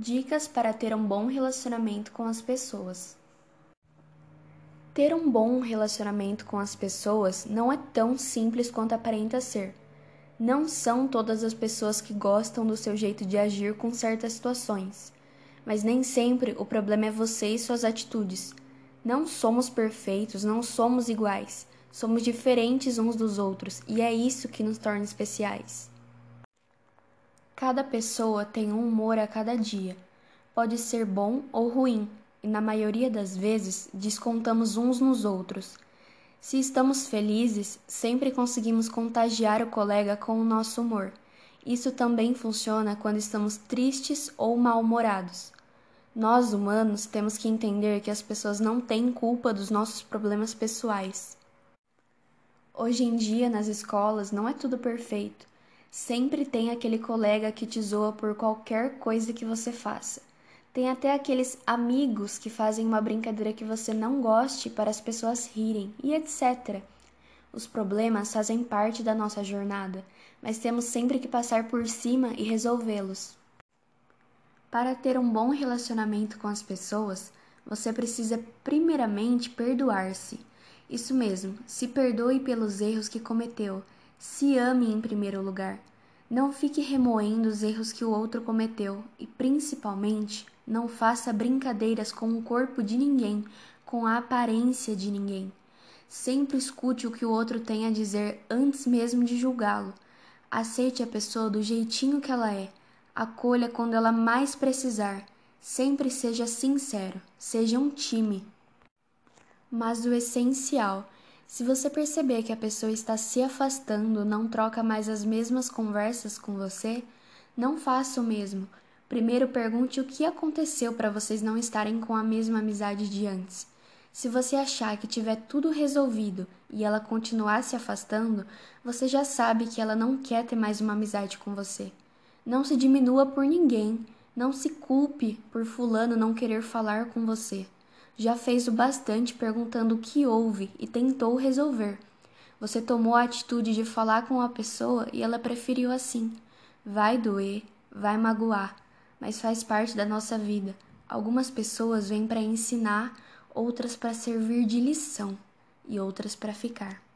Dicas para ter um bom relacionamento com as pessoas. Ter um bom relacionamento com as pessoas não é tão simples quanto aparenta ser. Não são todas as pessoas que gostam do seu jeito de agir com certas situações, mas nem sempre o problema é você e suas atitudes. Não somos perfeitos, não somos iguais, somos diferentes uns dos outros e é isso que nos torna especiais. Cada pessoa tem um humor a cada dia. Pode ser bom ou ruim, e na maioria das vezes descontamos uns nos outros. Se estamos felizes, sempre conseguimos contagiar o colega com o nosso humor. Isso também funciona quando estamos tristes ou mal-humorados. Nós, humanos, temos que entender que as pessoas não têm culpa dos nossos problemas pessoais. Hoje em dia, nas escolas, não é tudo perfeito. Sempre tem aquele colega que te zoa por qualquer coisa que você faça. Tem até aqueles amigos que fazem uma brincadeira que você não goste para as pessoas rirem e etc. Os problemas fazem parte da nossa jornada, mas temos sempre que passar por cima e resolvê-los. Para ter um bom relacionamento com as pessoas, você precisa primeiramente perdoar-se. Isso mesmo, se perdoe pelos erros que cometeu se ame em primeiro lugar. Não fique remoendo os erros que o outro cometeu e, principalmente, não faça brincadeiras com o corpo de ninguém, com a aparência de ninguém. Sempre escute o que o outro tem a dizer antes mesmo de julgá-lo. Aceite a pessoa do jeitinho que ela é. Acolha quando ela mais precisar. Sempre seja sincero. Seja um time. Mas o essencial se você perceber que a pessoa está se afastando, não troca mais as mesmas conversas com você, não faça o mesmo. Primeiro pergunte o que aconteceu para vocês não estarem com a mesma amizade de antes. Se você achar que tiver tudo resolvido e ela continuar se afastando, você já sabe que ela não quer ter mais uma amizade com você. Não se diminua por ninguém, não se culpe por fulano não querer falar com você já fez o bastante perguntando o que houve e tentou resolver. Você tomou a atitude de falar com a pessoa e ela preferiu assim. Vai doer, vai magoar, mas faz parte da nossa vida. Algumas pessoas vêm para ensinar, outras para servir de lição e outras para ficar.